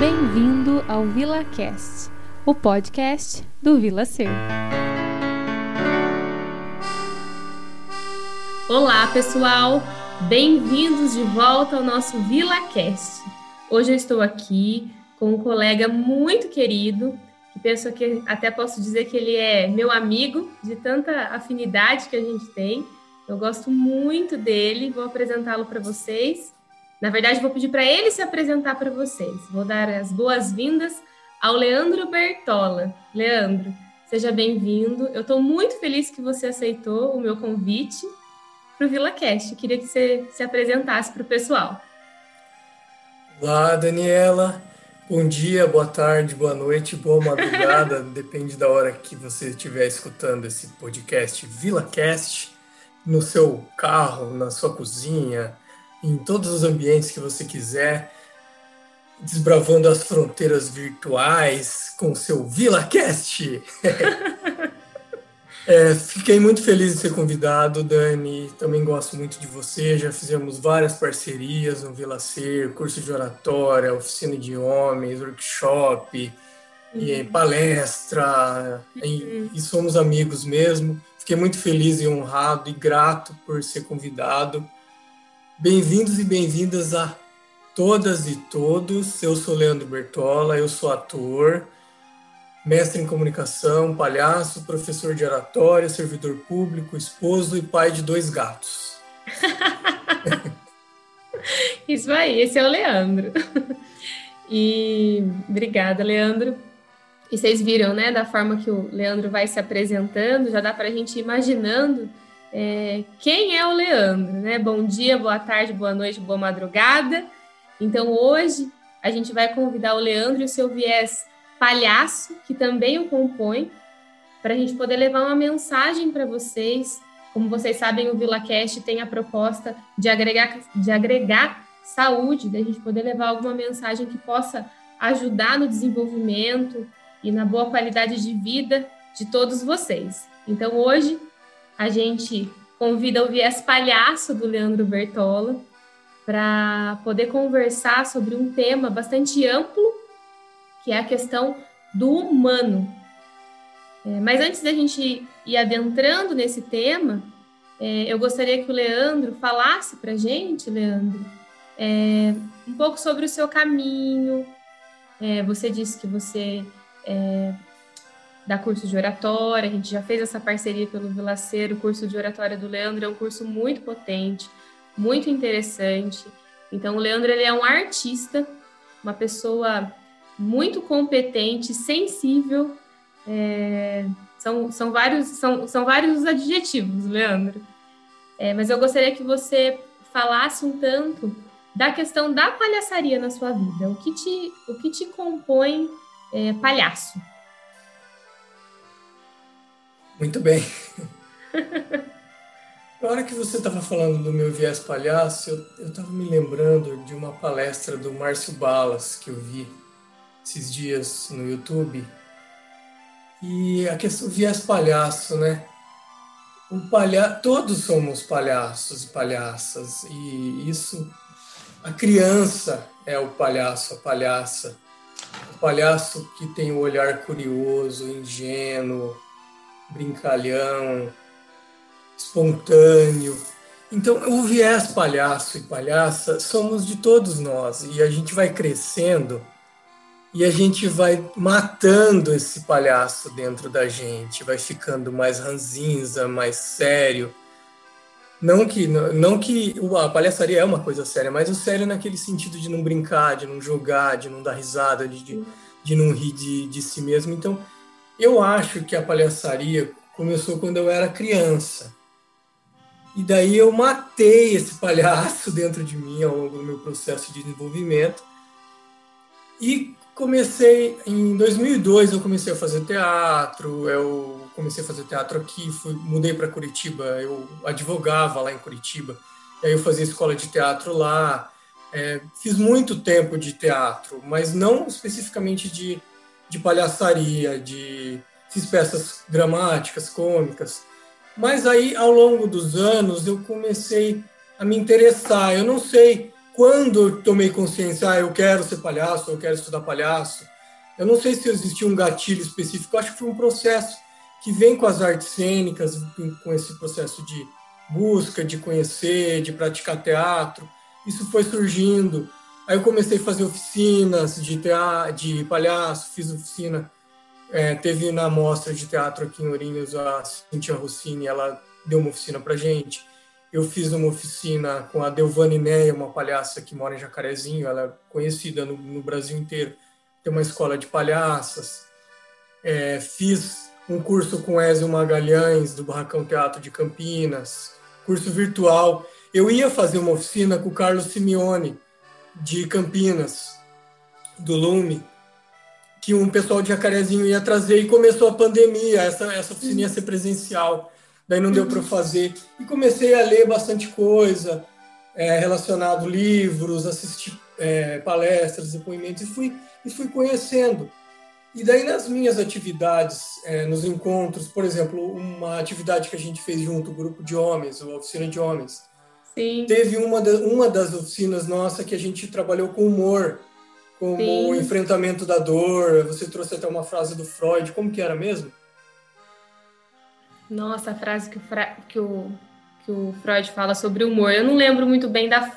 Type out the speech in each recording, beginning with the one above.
Bem-vindo ao VilaCast, o podcast do Vila Ser. Olá, pessoal! Bem-vindos de volta ao nosso VilaCast. Hoje eu estou aqui com um colega muito querido, que penso que até posso dizer que ele é meu amigo, de tanta afinidade que a gente tem. Eu gosto muito dele, vou apresentá-lo para vocês. Na verdade, vou pedir para ele se apresentar para vocês. Vou dar as boas-vindas ao Leandro Bertola. Leandro, seja bem-vindo. Eu estou muito feliz que você aceitou o meu convite para o VilaCast. Queria que você se apresentasse para o pessoal. Olá, Daniela. Bom dia, boa tarde, boa noite, boa madrugada, depende da hora que você estiver escutando esse podcast VilaCast, no seu carro, na sua cozinha, em todos os ambientes que você quiser, desbravando as fronteiras virtuais com o seu VilaCast. é, fiquei muito feliz de ser convidado, Dani. Também gosto muito de você. Já fizemos várias parcerias no Vila Ser, curso de oratória, oficina de homens, workshop, uhum. e palestra, uhum. e, e somos amigos mesmo. Fiquei muito feliz e honrado e grato por ser convidado. Bem-vindos e bem-vindas a todas e todos. Eu sou Leandro Bertola, eu sou ator, mestre em comunicação, palhaço, professor de oratória, servidor público, esposo e pai de dois gatos. Isso aí, esse é o Leandro. E obrigada, Leandro. E vocês viram, né, da forma que o Leandro vai se apresentando, já dá para a gente imaginando é, quem é o Leandro, né? Bom dia, boa tarde, boa noite, boa madrugada. Então hoje a gente vai convidar o Leandro e o seu viés palhaço, que também o compõe, para a gente poder levar uma mensagem para vocês. Como vocês sabem, o VilaCast tem a proposta de agregar, de agregar saúde, da gente poder levar alguma mensagem que possa ajudar no desenvolvimento e na boa qualidade de vida de todos vocês. Então hoje a gente convida o viés palhaço do Leandro Bertola para poder conversar sobre um tema bastante amplo, que é a questão do humano. É, mas antes da gente ir adentrando nesse tema, é, eu gostaria que o Leandro falasse para a gente, Leandro, é, um pouco sobre o seu caminho. É, você disse que você da curso de oratória, a gente já fez essa parceria pelo Vilaceiro, o curso de oratória do Leandro é um curso muito potente, muito interessante. Então, o Leandro ele é um artista, uma pessoa muito competente, sensível. É, são, são, vários, são, são vários os adjetivos, Leandro. É, mas eu gostaria que você falasse um tanto da questão da palhaçaria na sua vida. O que te, o que te compõe é, palhaço? Muito bem. Na hora que você estava falando do meu viés palhaço, eu estava me lembrando de uma palestra do Márcio Balas que eu vi esses dias no YouTube. E a questão do viés palhaço, né? O palha... Todos somos palhaços e palhaças, e isso. A criança é o palhaço, a palhaça. O palhaço que tem o olhar curioso, ingênuo, brincalhão, espontâneo. Então, o viés palhaço e palhaça somos de todos nós e a gente vai crescendo e a gente vai matando esse palhaço dentro da gente, vai ficando mais ranzinza, mais sério. Não que não que a palhaçaria é uma coisa séria, mas o sério naquele sentido de não brincar, de não jogar, de não dar risada, de, de, não rir de, de si mesmo. Então, eu acho que a palhaçaria começou quando eu era criança. E daí eu matei esse palhaço dentro de mim ao longo do meu processo de desenvolvimento. E comecei em 2002 eu comecei a fazer teatro, eu comecei a fazer teatro aqui, fui, mudei para Curitiba, eu advogava lá em Curitiba. E aí eu fazia escola de teatro lá. É, fiz muito tempo de teatro, mas não especificamente de de palhaçaria, de peças dramáticas, cômicas. Mas aí, ao longo dos anos, eu comecei a me interessar. Eu não sei quando eu tomei consciência, ah, eu quero ser palhaço, eu quero estudar palhaço, eu não sei se existia um gatilho específico, eu acho que foi um processo que vem com as artes cênicas, com esse processo de busca, de conhecer, de praticar teatro. Isso foi surgindo. Aí eu comecei a fazer oficinas de teatro, de palhaço, fiz oficina. É, teve na mostra de teatro aqui em Ourinhos a Cintia Rossini, ela deu uma oficina para gente. Eu fiz uma oficina com a Delvane Neia, uma palhaça que mora em Jacarezinho, ela é conhecida no, no Brasil inteiro. Tem uma escola de palhaças. É, fiz um curso com Ézio Magalhães, do Barracão Teatro de Campinas, curso virtual. Eu ia fazer uma oficina com o Carlos Simeone, de Campinas, do Lume, que um pessoal de Jacarezinho ia trazer e começou a pandemia, essa, essa oficina ia ser presencial, daí não deu para fazer. E comecei a ler bastante coisa é, relacionado livros, assistir é, palestras, depoimentos, e fui, e fui conhecendo. E daí nas minhas atividades, é, nos encontros, por exemplo, uma atividade que a gente fez junto, o grupo de homens, a oficina de homens. Sim. Teve uma, da, uma das oficinas nossa que a gente trabalhou com humor, como Sim. o enfrentamento da dor. Você trouxe até uma frase do Freud, como que era mesmo? Nossa, a frase que o, que o, que o Freud fala sobre humor. Eu não lembro muito bem da,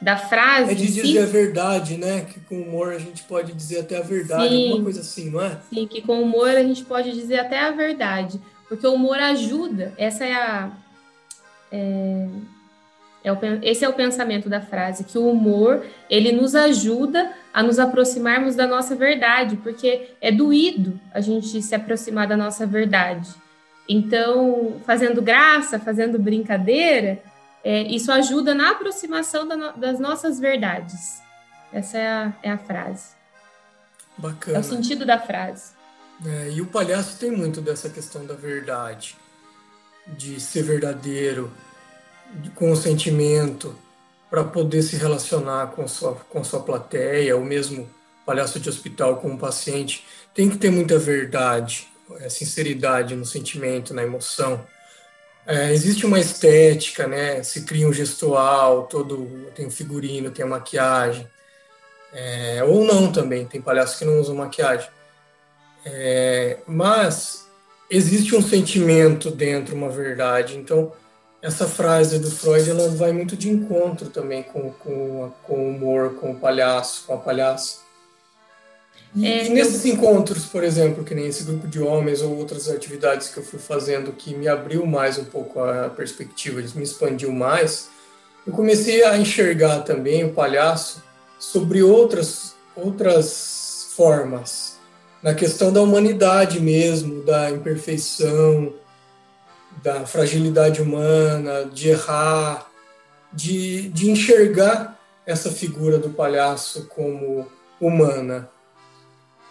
da frase. É de dizer si. a verdade, né? Que com humor a gente pode dizer até a verdade, sim, alguma coisa assim, não é? Sim, que com humor a gente pode dizer até a verdade. Porque o humor ajuda, essa é a. É, é o, esse é o pensamento da frase, que o humor ele nos ajuda a nos aproximarmos da nossa verdade, porque é doído a gente se aproximar da nossa verdade. Então, fazendo graça, fazendo brincadeira, é, isso ajuda na aproximação da, das nossas verdades. Essa é a, é a frase. Bacana. É o sentido da frase. É, e o palhaço tem muito dessa questão da verdade, de ser verdadeiro, de, com o sentimento, para poder se relacionar com sua, com sua plateia, ou mesmo palhaço de hospital com o paciente. Tem que ter muita verdade, é, sinceridade no sentimento, na emoção. É, existe uma estética, né? Se cria um gestual, todo tem o figurino, tem a maquiagem, é, ou não também. Tem palhaços que não usam maquiagem, é, mas existe um sentimento dentro, uma verdade. Então essa frase do Freud ela vai muito de encontro também com, com, com o humor, com o palhaço, com a palhaça. E, é, nesses eu... encontros, por exemplo, que nem esse grupo de homens ou outras atividades que eu fui fazendo que me abriu mais um pouco a perspectiva, me expandiu mais, eu comecei a enxergar também o palhaço sobre outras, outras formas, na questão da humanidade mesmo, da imperfeição, da fragilidade humana, de errar, de, de enxergar essa figura do palhaço como humana.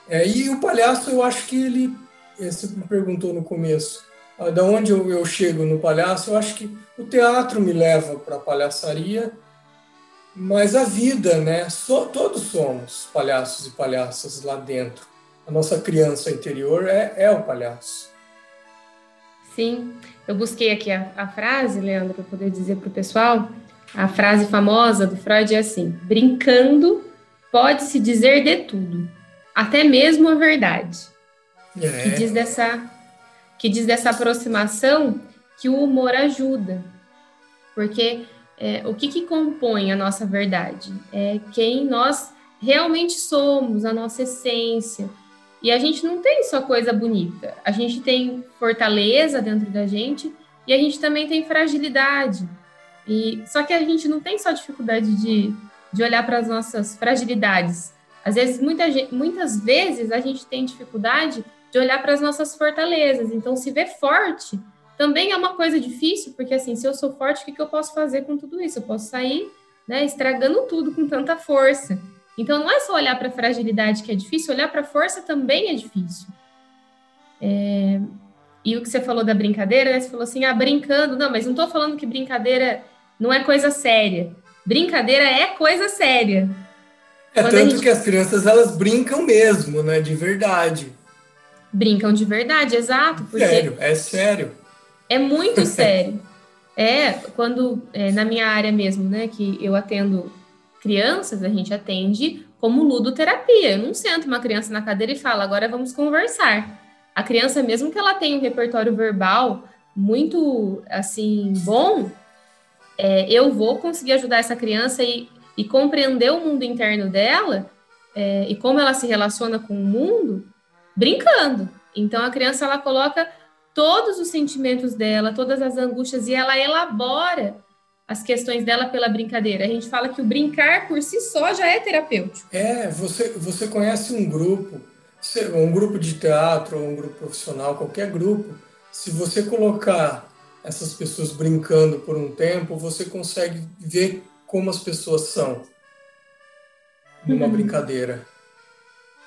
É, e o palhaço, eu acho que ele, você me perguntou no começo, ah, da onde eu, eu chego no palhaço, eu acho que o teatro me leva para a palhaçaria, mas a vida, né? So, todos somos palhaços e palhaças lá dentro. A nossa criança interior é, é o palhaço. Sim, eu busquei aqui a, a frase, Leandro, para poder dizer para o pessoal. A frase famosa do Freud é assim: brincando pode-se dizer de tudo até mesmo a verdade. É. Que diz dessa que diz dessa aproximação que o humor ajuda. Porque é, o que, que compõe a nossa verdade? É quem nós realmente somos, a nossa essência. E a gente não tem só coisa bonita, a gente tem fortaleza dentro da gente e a gente também tem fragilidade. E só que a gente não tem só dificuldade de, de olhar para as nossas fragilidades, às vezes, muita, muitas vezes, a gente tem dificuldade de olhar para as nossas fortalezas. Então, se ver forte também é uma coisa difícil, porque assim, se eu sou forte, o que, que eu posso fazer com tudo isso? Eu posso sair né, estragando tudo com tanta força. Então, não é só olhar para a fragilidade que é difícil, olhar para a força também é difícil. É... E o que você falou da brincadeira, né? Você falou assim, ah, brincando. Não, mas não estou falando que brincadeira não é coisa séria. Brincadeira é coisa séria. É Quando tanto gente... que as crianças elas brincam mesmo, né? De verdade. Brincam de verdade, exato. Porque sério, é sério. É muito sério. é, quando é, na minha área mesmo, né, que eu atendo crianças a gente atende como ludoterapia. Eu não sento uma criança na cadeira e falo, agora vamos conversar. A criança, mesmo que ela tenha um repertório verbal muito assim bom, é, eu vou conseguir ajudar essa criança e, e compreender o mundo interno dela é, e como ela se relaciona com o mundo brincando. Então a criança ela coloca todos os sentimentos dela, todas as angústias e ela elabora as questões dela pela brincadeira. A gente fala que o brincar por si só já é terapêutico. É, você, você conhece um grupo, um grupo de teatro, um grupo profissional, qualquer grupo, se você colocar essas pessoas brincando por um tempo, você consegue ver como as pessoas são numa uhum. brincadeira.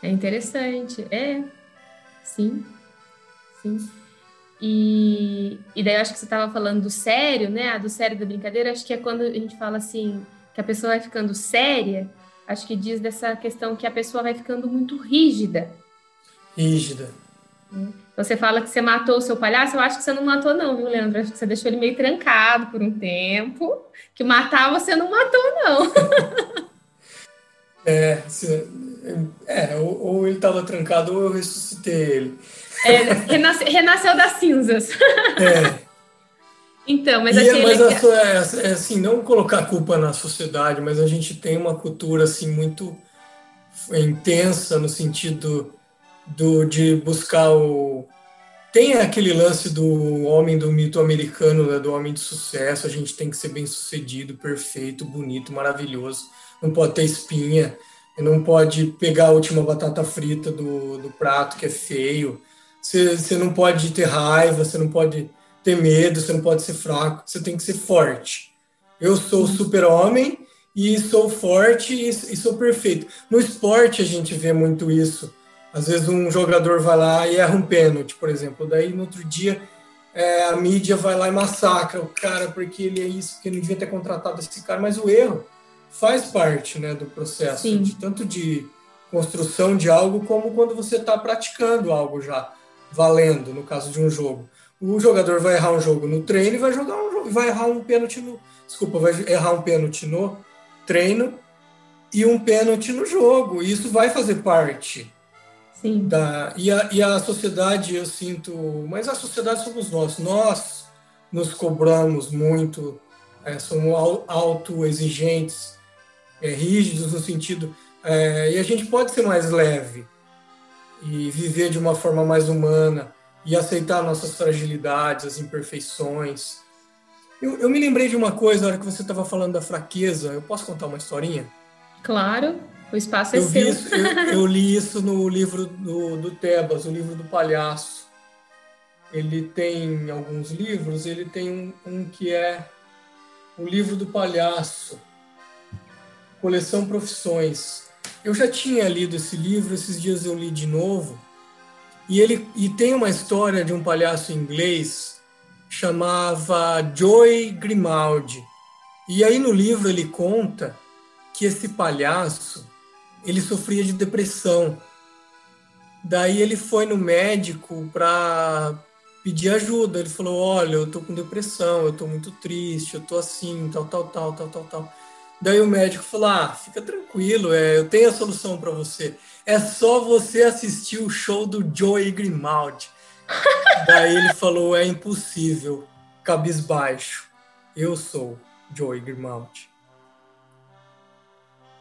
É interessante, é, sim, sim. E, e daí eu acho que você estava falando do sério, né? Do sério da brincadeira, acho que é quando a gente fala assim, que a pessoa vai ficando séria, acho que diz dessa questão que a pessoa vai ficando muito rígida. Rígida. Então você fala que você matou o seu palhaço, eu acho que você não matou, não, viu, Leandro? Acho que você deixou ele meio trancado por um tempo. Que matar você não matou, não. é, se, é ou, ou ele estava trancado ou eu ressuscitei ele. É, renasce, renasceu das cinzas. É. Então, mas aquele... Mas a, é, é, assim, não colocar culpa na sociedade, mas a gente tem uma cultura assim muito intensa no sentido do, de buscar o... Tem aquele lance do homem do mito americano, né, do homem de sucesso, a gente tem que ser bem sucedido, perfeito, bonito, maravilhoso, não pode ter espinha, não pode pegar a última batata frita do, do prato que é feio, você, você não pode ter raiva, você não pode ter medo, você não pode ser fraco, você tem que ser forte. Eu sou super-homem e sou forte e, e, sou perfeito. No esporte a gente vê muito isso. Às vezes um jogador vai lá e erra um pênalti, por exemplo. Daí no outro dia é, a mídia vai lá e massacra o cara porque ele é isso, porque ele devia ter contratado esse cara. Mas o erro faz parte né, do processo, de, tanto de construção de algo como quando você está praticando algo já valendo, no caso de um jogo. O jogador vai errar um jogo no treino e vai jogar um jogo, vai errar um pênalti no. Desculpa, vai errar um pênalti no treino e um pênalti no jogo. E isso vai fazer parte. Sim. Da, e, a, e a sociedade, eu sinto. Mas a sociedade somos nós. Nós nos cobramos muito, é, somos autoexigentes, é, rígidos no sentido. É, e a gente pode ser mais leve e viver de uma forma mais humana e aceitar nossas fragilidades, as imperfeições. Eu, eu me lembrei de uma coisa na hora que você estava falando da fraqueza. Eu posso contar uma historinha? Claro, o espaço é eu seu. Isso, eu, eu, li isso no livro do, do Tebas, o livro do palhaço. Ele tem alguns livros, ele tem um, um que é o livro do palhaço, coleção Profissões. Eu já tinha lido esse livro, esses dias eu li de novo, e ele e tem uma história de um palhaço inglês chamava Joy Grimaldi. E aí no livro ele conta que esse palhaço ele sofria de depressão. Daí ele foi no médico para pedir ajuda. Ele falou: "Olha, eu tô com depressão, eu tô muito triste, eu tô assim, tal, tal, tal, tal, tal, tal". Daí o médico falou: ah, fica tranquilo, é, eu tenho a solução para você. É só você assistir o show do Joey Grimaldi. Daí ele falou: é impossível, cabisbaixo. Eu sou Joey Grimaldi.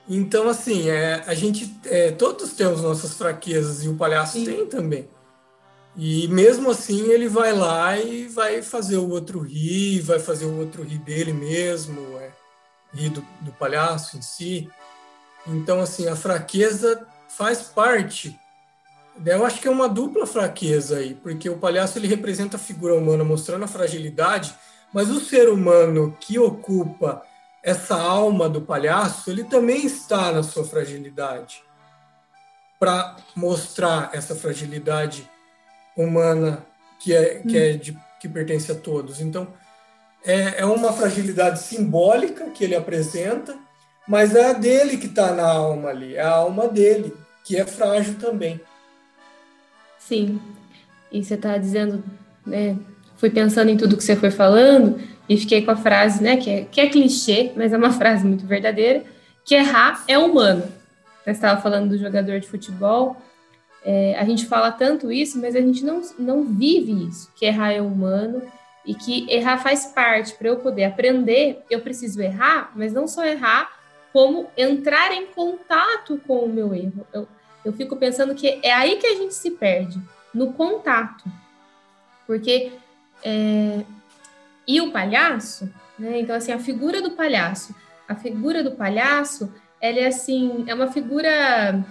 Então, assim, é, a gente, é, todos temos nossas fraquezas e o palhaço Sim. tem também. E mesmo assim, ele vai lá e vai fazer o outro rir, vai fazer o outro rir dele mesmo. É e do, do palhaço em si. Então, assim, a fraqueza faz parte. Eu acho que é uma dupla fraqueza aí, porque o palhaço ele representa a figura humana mostrando a fragilidade, mas o ser humano que ocupa essa alma do palhaço, ele também está na sua fragilidade para mostrar essa fragilidade humana que é que é de, que pertence a todos. Então, é, é uma fragilidade simbólica que ele apresenta, mas é a dele que está na alma ali, é a alma dele, que é frágil também. Sim, e você está dizendo, né, fui pensando em tudo que você foi falando e fiquei com a frase, né, que é, que é clichê, mas é uma frase muito verdadeira, que errar é humano. Você estava falando do jogador de futebol, é, a gente fala tanto isso, mas a gente não, não vive isso, que errar é humano e que errar faz parte. Para eu poder aprender, eu preciso errar, mas não só errar, como entrar em contato com o meu erro. Eu, eu fico pensando que é aí que a gente se perde, no contato. Porque. É, e o palhaço, né? Então, assim, a figura do palhaço. A figura do palhaço, ela é assim, é uma figura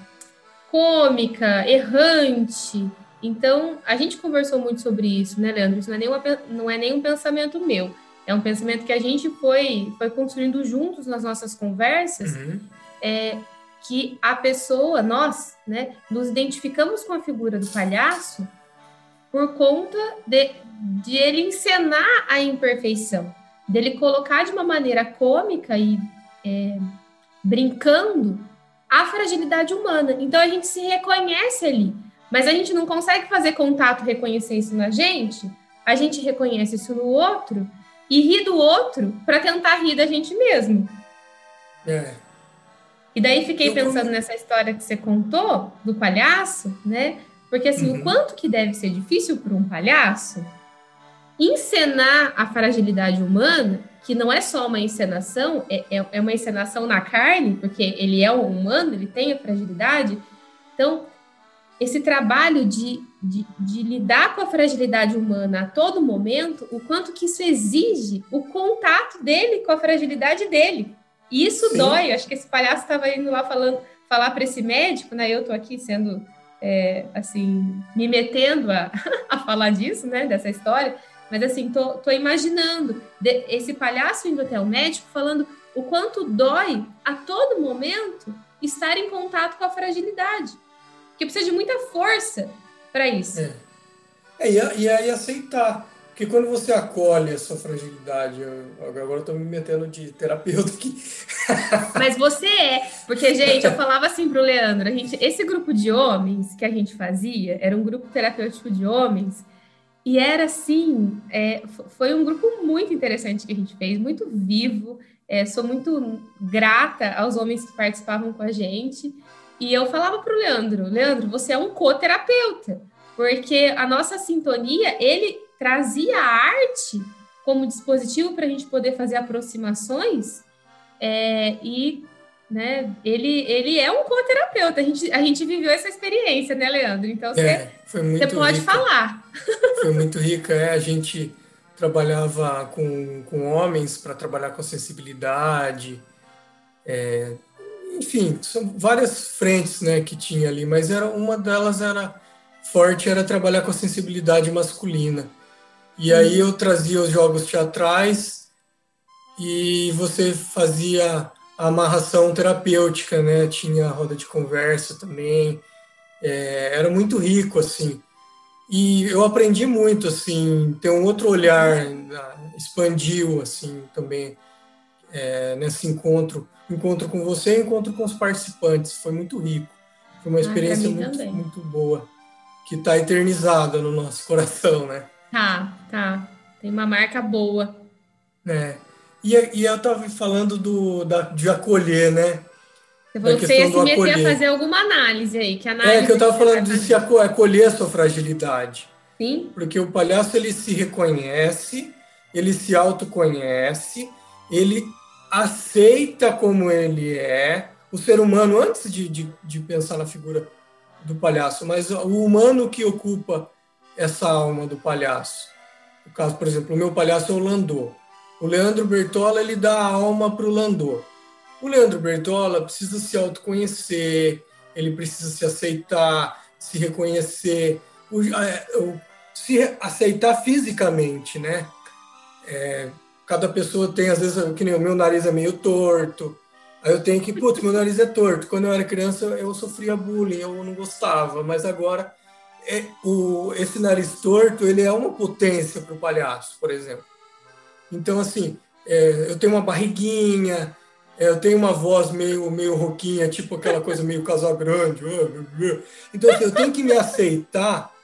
cômica, errante. Então, a gente conversou muito sobre isso, né, Leandro? Isso não é, nenhuma, não é nenhum pensamento meu. É um pensamento que a gente foi, foi construindo juntos nas nossas conversas, uhum. é, que a pessoa, nós, né, nos identificamos com a figura do palhaço por conta de, de ele encenar a imperfeição, dele colocar de uma maneira cômica e é, brincando a fragilidade humana. Então a gente se reconhece ali, mas a gente não consegue fazer contato, reconhecer isso na gente. A gente reconhece isso no outro e ri do outro para tentar rir da gente mesmo. É. E daí fiquei pensando nessa história que você contou do palhaço, né? Porque assim, uhum. o quanto que deve ser difícil para um palhaço encenar a fragilidade humana, que não é só uma encenação, é, é, é uma encenação na carne, porque ele é um humano, ele tem a fragilidade. Então, esse trabalho de, de, de, lidar com a fragilidade humana a todo momento, o quanto que isso exige o contato dele com a fragilidade dele. E isso Sim. dói. Acho que esse palhaço estava indo lá falando, falar para esse médico, né? Eu estou aqui sendo, é, assim, me metendo a, a falar disso, né? Dessa história. Mas, assim, tô, tô imaginando de, esse palhaço indo até o médico falando o quanto dói a todo momento estar em contato com a fragilidade porque precisa de muita força para isso. É. é e, aí aceitar. Porque quando você acolhe a sua fragilidade, eu, agora eu estou me metendo de terapeuta aqui. Mas você é, porque, gente, eu falava assim pro Leandro, a gente, esse grupo de homens que a gente fazia, era um grupo terapêutico de homens, e era assim, é, foi um grupo muito interessante que a gente fez, muito vivo. É, sou muito grata aos homens que participavam com a gente. E eu falava para o Leandro, Leandro, você é um coterapeuta, porque a nossa sintonia, ele trazia a arte como dispositivo para a gente poder fazer aproximações é, e né, ele, ele é um coterapeuta, a gente, a gente viveu essa experiência, né, Leandro? Então você, é, você pode rica. falar. Foi muito rica, é, a gente trabalhava com, com homens para trabalhar com sensibilidade, é, enfim, são várias frentes né, que tinha ali, mas era uma delas era forte, era trabalhar com a sensibilidade masculina. E aí eu trazia os jogos teatrais e você fazia a amarração terapêutica, né? Tinha a roda de conversa também. É, era muito rico, assim. E eu aprendi muito, assim, ter um outro olhar, expandiu, assim, também, é, nesse encontro encontro com você, encontro com os participantes. Foi muito rico. Foi uma ah, experiência ah, muito, muito boa, que está eternizada no nosso coração, né? Tá, tá. Tem uma marca boa. É. E, e eu estava falando do, da, de acolher, né? Você falou que você ia se meter a fazer alguma análise aí. Que análise é, que eu estava falando de se acolher a sua fragilidade. Sim. Porque o palhaço, ele se reconhece, ele se autoconhece, ele aceita como ele é, o ser humano, antes de, de, de pensar na figura do palhaço, mas o humano que ocupa essa alma do palhaço. No caso, por exemplo, o meu palhaço é o Landô. O Leandro Bertola ele dá a alma para o Landô. O Leandro Bertola precisa se autoconhecer, ele precisa se aceitar, se reconhecer, é, se aceitar fisicamente, né? É, cada pessoa tem, às vezes, que nem o meu nariz é meio torto. Aí eu tenho que, putz, meu nariz é torto. Quando eu era criança, eu sofria bullying, eu não gostava. Mas agora, é, o, esse nariz torto, ele é uma potência para o palhaço, por exemplo. Então, assim, é, eu tenho uma barriguinha, é, eu tenho uma voz meio, meio rouquinha, tipo aquela coisa meio casal grande. Então, assim, eu tenho que me aceitar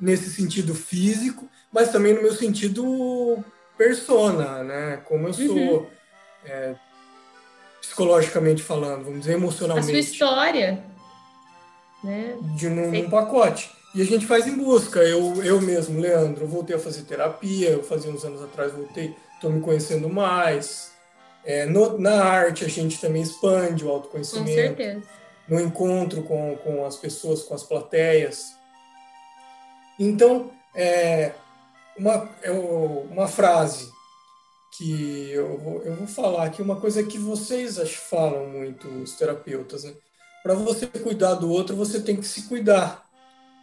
nesse sentido físico, mas também no meu sentido persona, né? Como eu sou uhum. é, psicologicamente falando, vamos dizer, emocionalmente. A sua história. Né? De num, num pacote. E a gente faz em busca. Eu, eu mesmo, Leandro, eu voltei a fazer terapia, eu fazia uns anos atrás, voltei, estou me conhecendo mais. É, no, na arte, a gente também expande o autoconhecimento. Com certeza. No encontro com, com as pessoas, com as plateias. Então, é, uma, é uma frase que eu vou, eu vou falar aqui, uma coisa que vocês acho, falam muito, os terapeutas, né? Para você cuidar do outro, você tem que se cuidar.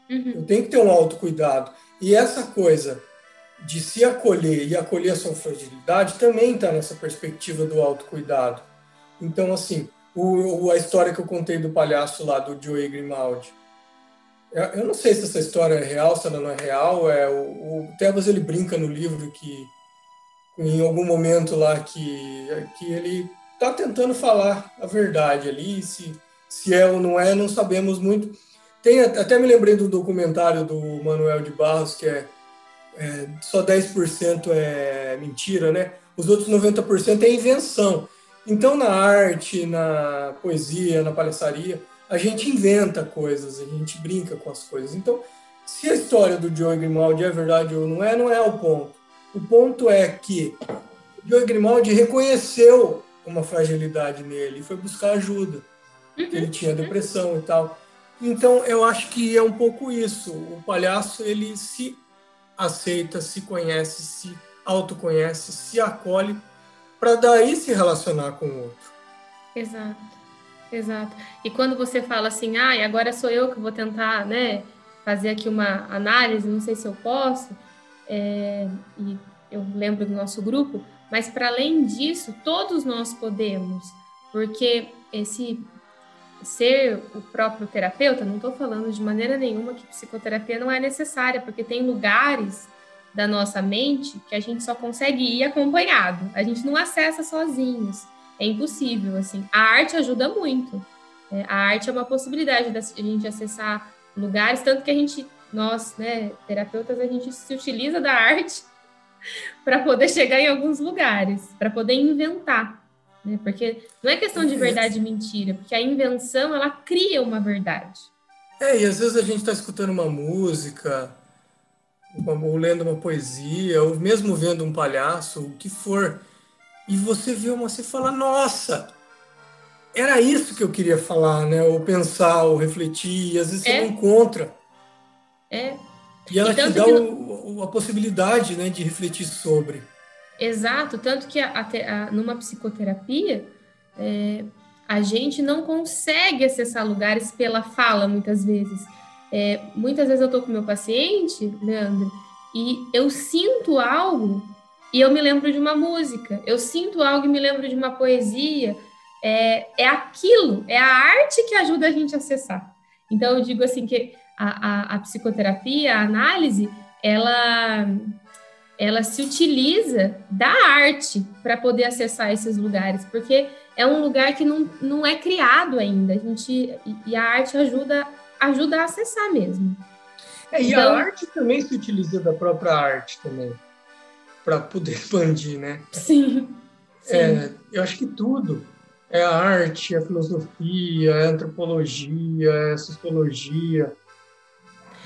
Uhum. Tem que ter um autocuidado. E essa coisa de se acolher e acolher a sua fragilidade também está nessa perspectiva do autocuidado. Então, assim, o, a história que eu contei do palhaço lá, do Joey Grimaldi, eu não sei se essa história é real, se ela não é real. É, o, o Tebas ele brinca no livro que em algum momento lá que, que ele está tentando falar a verdade ali, se, se é ou não é, não sabemos muito. Tem, até me lembrei do documentário do Manuel de Barros, que é, é só 10% é mentira, né? Os outros 90% é invenção. Então, na arte, na poesia, na palhaçaria, a gente inventa coisas, a gente brinca com as coisas. Então, se a história do Joe Grimaldi é verdade ou não é, não é o ponto. O ponto é que o Joe Grimaldi reconheceu uma fragilidade nele e foi buscar ajuda. Uhum. Ele tinha depressão e tal. Então, eu acho que é um pouco isso. O palhaço, ele se aceita, se conhece, se autoconhece, se acolhe, para daí se relacionar com o outro. Exato. Exato. E quando você fala assim, ah, agora sou eu que vou tentar, né, fazer aqui uma análise, não sei se eu posso, é, e eu lembro do nosso grupo, mas para além disso, todos nós podemos, porque esse ser o próprio terapeuta, não estou falando de maneira nenhuma que psicoterapia não é necessária, porque tem lugares da nossa mente que a gente só consegue ir acompanhado, a gente não acessa sozinhos é impossível, assim. A arte ajuda muito. É, a arte é uma possibilidade da gente acessar lugares, tanto que a gente, nós, né, terapeutas, a gente se utiliza da arte para poder chegar em alguns lugares, para poder inventar, né? Porque não é questão de verdade e mentira, porque a invenção ela cria uma verdade. É, e às vezes a gente está escutando uma música, ou lendo uma poesia, ou mesmo vendo um palhaço, o que for, e você vê uma, você fala, nossa, era isso que eu queria falar, né? Ou pensar, ou refletir, e às vezes é. você não encontra. É. E ela e te dá o, a possibilidade né, de refletir sobre. Exato, tanto que a, a, numa psicoterapia, é, a gente não consegue acessar lugares pela fala, muitas vezes. É, muitas vezes eu estou com meu paciente, Leandro, e eu sinto algo e eu me lembro de uma música, eu sinto algo e me lembro de uma poesia. É, é aquilo, é a arte que ajuda a gente a acessar. Então, eu digo assim que a, a, a psicoterapia, a análise, ela, ela se utiliza da arte para poder acessar esses lugares, porque é um lugar que não, não é criado ainda. A gente, e a arte ajuda, ajuda a acessar mesmo. É, e então, a arte também se utiliza da própria arte também para poder expandir, né? Sim. sim. É, eu acho que tudo é a arte, é a filosofia, é a antropologia, é a sociologia.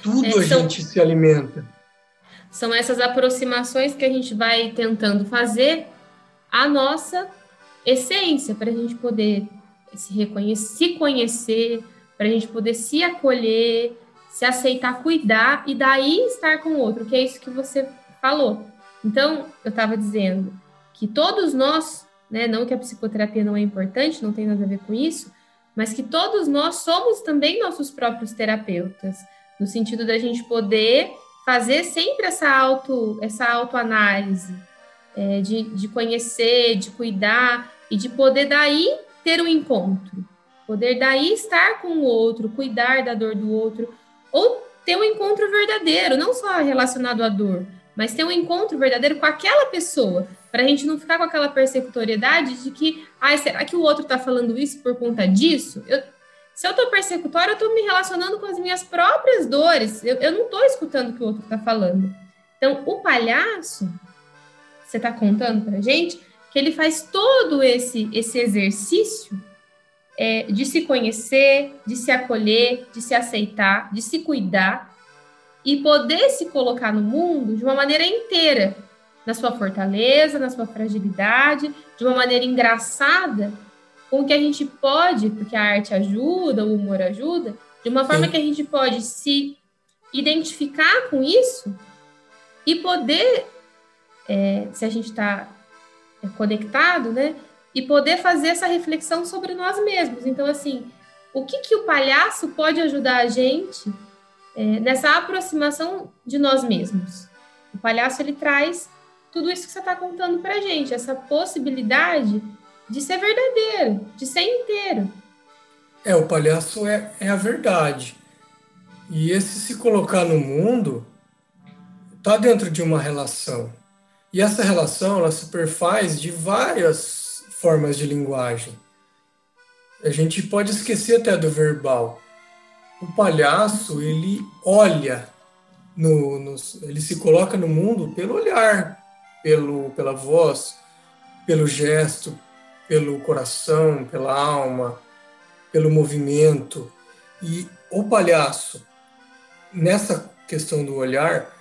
Tudo é, a são, gente se alimenta. São essas aproximações que a gente vai tentando fazer a nossa essência para a gente poder se reconhecer, se conhecer, para a gente poder se acolher, se aceitar, cuidar e daí estar com o outro, que é isso que você falou. Então, eu estava dizendo que todos nós, né, não que a psicoterapia não é importante, não tem nada a ver com isso, mas que todos nós somos também nossos próprios terapeutas, no sentido da gente poder fazer sempre essa auto, essa autoanálise, é, de, de conhecer, de cuidar e de poder daí ter um encontro, poder daí estar com o outro, cuidar da dor do outro, ou ter um encontro verdadeiro, não só relacionado à dor, mas ter um encontro verdadeiro com aquela pessoa, para a gente não ficar com aquela persecutoriedade de que, ai, será que o outro está falando isso por conta disso? Eu, se eu estou persecutória, eu estou me relacionando com as minhas próprias dores, eu, eu não estou escutando o que o outro está falando. Então, o palhaço, você está contando para gente, que ele faz todo esse, esse exercício é, de se conhecer, de se acolher, de se aceitar, de se cuidar e poder se colocar no mundo de uma maneira inteira, na sua fortaleza, na sua fragilidade, de uma maneira engraçada, com que a gente pode, porque a arte ajuda, o humor ajuda, de uma forma Sim. que a gente pode se identificar com isso e poder, é, se a gente está é, conectado, né? E poder fazer essa reflexão sobre nós mesmos. Então, assim, o que, que o palhaço pode ajudar a gente é, nessa aproximação de nós mesmos? O palhaço, ele traz tudo isso que você está contando para gente, essa possibilidade de ser verdadeiro, de ser inteiro. É, o palhaço é, é a verdade. E esse se colocar no mundo está dentro de uma relação. E essa relação ela se perfaz de várias formas de linguagem. A gente pode esquecer até do verbal. O palhaço ele olha, no, no, ele se coloca no mundo pelo olhar, pelo, pela voz, pelo gesto, pelo coração, pela alma, pelo movimento. E o palhaço, nessa questão do olhar,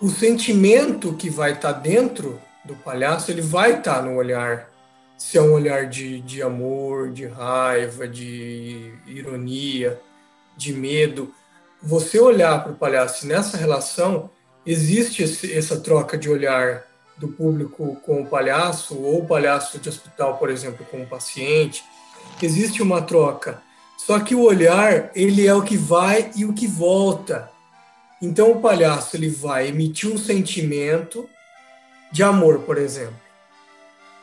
o sentimento que vai estar tá dentro do palhaço, ele vai estar tá no olhar. Se é um olhar de, de amor, de raiva, de ironia, de medo. Você olhar para o palhaço nessa relação, existe esse, essa troca de olhar do público com o palhaço, ou o palhaço de hospital, por exemplo, com o paciente. Existe uma troca. Só que o olhar, ele é o que vai e o que volta. Então o palhaço ele vai emitir um sentimento de amor, por exemplo.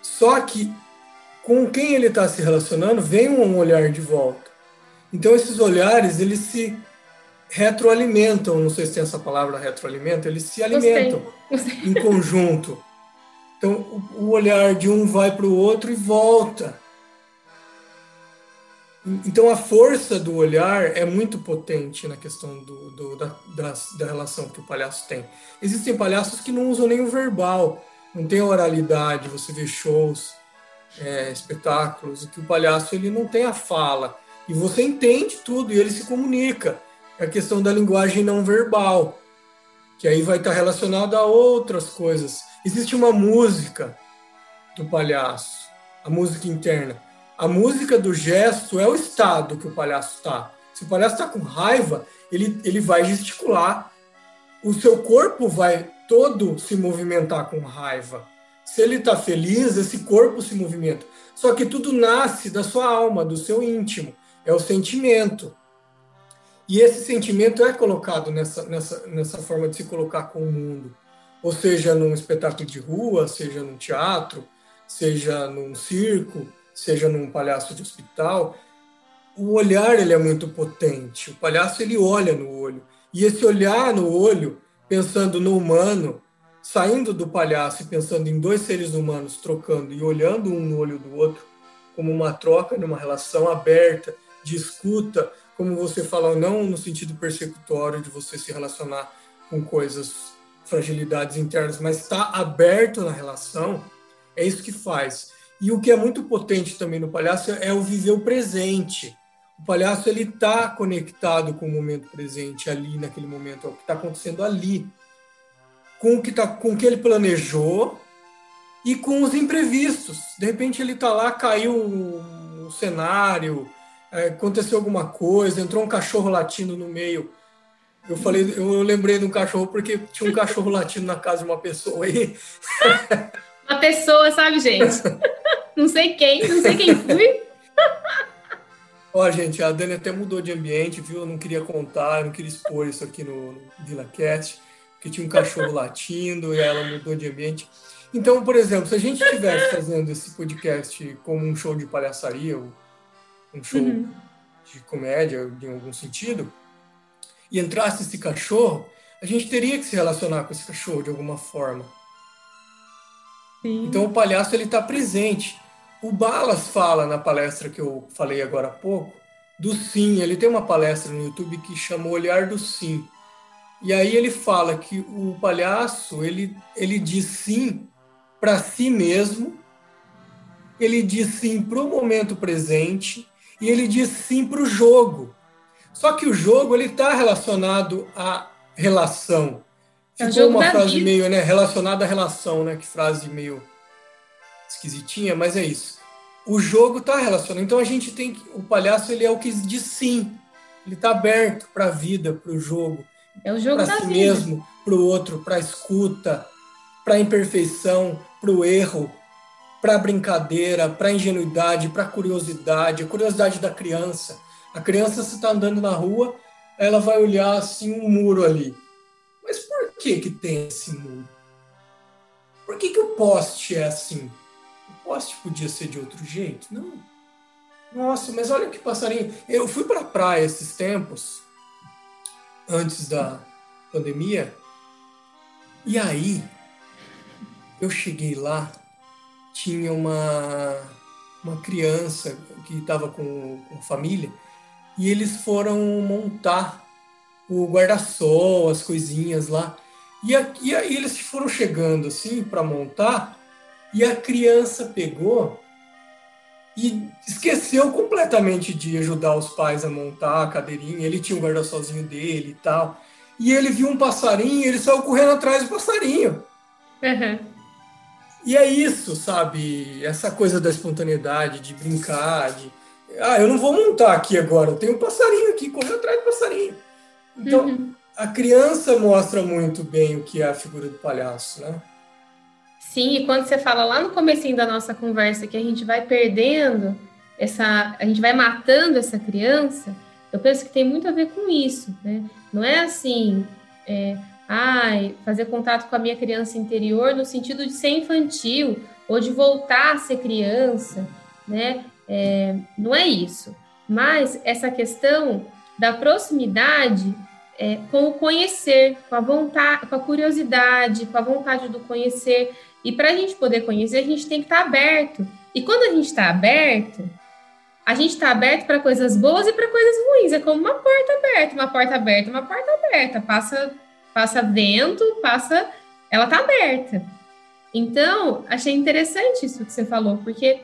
Só que com quem ele está se relacionando vem um olhar de volta. Então esses olhares eles se retroalimentam, não sei se tem essa palavra retroalimento, eles se alimentam Gostei. em conjunto. Então, o olhar de um vai para o outro e volta. Então, a força do olhar é muito potente na questão do, do da, da, da, relação que o palhaço tem. Existem palhaços que não usam nem o verbal, não tem oralidade, você vê shows, é, espetáculos, que o palhaço ele não tem a fala. E você entende tudo e ele se comunica. É a questão da linguagem não verbal, que aí vai estar relacionada a outras coisas Existe uma música do palhaço, a música interna. A música do gesto é o estado que o palhaço está. Se o palhaço está com raiva, ele, ele vai gesticular. O seu corpo vai todo se movimentar com raiva. Se ele está feliz, esse corpo se movimenta. Só que tudo nasce da sua alma, do seu íntimo. É o sentimento. E esse sentimento é colocado nessa, nessa, nessa forma de se colocar com o mundo ou seja num espetáculo de rua, seja num teatro, seja num circo, seja num palhaço de hospital, o olhar ele é muito potente. O palhaço ele olha no olho e esse olhar no olho, pensando no humano, saindo do palhaço e pensando em dois seres humanos trocando e olhando um no olho do outro, como uma troca numa relação aberta de escuta, como você fala, não no sentido persecutório de você se relacionar com coisas fragilidades internas, mas está aberto na relação, é isso que faz. E o que é muito potente também no palhaço é o viver o presente. O palhaço ele está conectado com o momento presente ali naquele momento, é o que está acontecendo ali, com o que tá, com o que ele planejou e com os imprevistos. De repente ele está lá, caiu o cenário, é, aconteceu alguma coisa, entrou um cachorro latindo no meio eu falei, eu lembrei de um cachorro porque tinha um cachorro latindo na casa de uma pessoa aí. Uma pessoa, sabe, gente? Não sei quem, não sei quem fui. Ó, gente, a Dani até mudou de ambiente, viu? Eu não queria contar, eu não queria expor isso aqui no, no VilaCast, porque tinha um cachorro latindo e ela mudou de ambiente. Então, por exemplo, se a gente estivesse fazendo esse podcast como um show de palhaçaria, um show uhum. de comédia, em algum sentido, e entrasse esse cachorro, a gente teria que se relacionar com esse cachorro de alguma forma. Sim. Então o palhaço ele está presente. O Balas fala na palestra que eu falei agora há pouco do sim. Ele tem uma palestra no YouTube que chama Olhar do Sim. E aí ele fala que o palhaço ele ele diz sim para si mesmo, ele diz sim para o momento presente e ele diz sim para o jogo. Só que o jogo ele está relacionado à relação. É Ficou uma frase vida. meio né, relacionada à relação, né? Que frase meio esquisitinha, mas é isso. O jogo está relacionado. Então a gente tem que. O palhaço ele é o que diz sim. Ele está aberto para a vida, para o jogo. É o jogo para si vida. mesmo, para o outro, para a escuta, para a imperfeição, para o erro, para brincadeira, para ingenuidade, para curiosidade, a curiosidade da criança. A criança, se está andando na rua, ela vai olhar assim um muro ali. Mas por que que tem esse muro? Por que que o poste é assim? O poste podia ser de outro jeito? Não. Nossa, mas olha que passarinho. Eu fui para a praia esses tempos, antes da pandemia, e aí eu cheguei lá, tinha uma, uma criança que estava com, com família, e eles foram montar o guarda-sol, as coisinhas lá. E, a, e aí eles foram chegando assim para montar, e a criança pegou e esqueceu completamente de ajudar os pais a montar a cadeirinha. Ele tinha o guarda-solzinho dele e tal. E ele viu um passarinho, ele saiu correndo atrás do passarinho. Uhum. E é isso, sabe? Essa coisa da espontaneidade, de brincar, de. Ah, eu não vou montar aqui agora, eu tenho um passarinho aqui, correndo atrás do passarinho. Então, uhum. a criança mostra muito bem o que é a figura do palhaço, né? Sim, e quando você fala lá no comecinho da nossa conversa que a gente vai perdendo essa, a gente vai matando essa criança, eu penso que tem muito a ver com isso, né? Não é assim, é, ai, fazer contato com a minha criança interior no sentido de ser infantil ou de voltar a ser criança, né? É, não é isso. Mas essa questão da proximidade é, com o conhecer, com a vontade, com a curiosidade, com a vontade do conhecer. E para a gente poder conhecer, a gente tem que estar tá aberto. E quando a gente está aberto, a gente está aberto para coisas boas e para coisas ruins. É como uma porta aberta, uma porta aberta, uma porta aberta. Passa, passa vento, passa, ela está aberta. Então, achei interessante isso que você falou, porque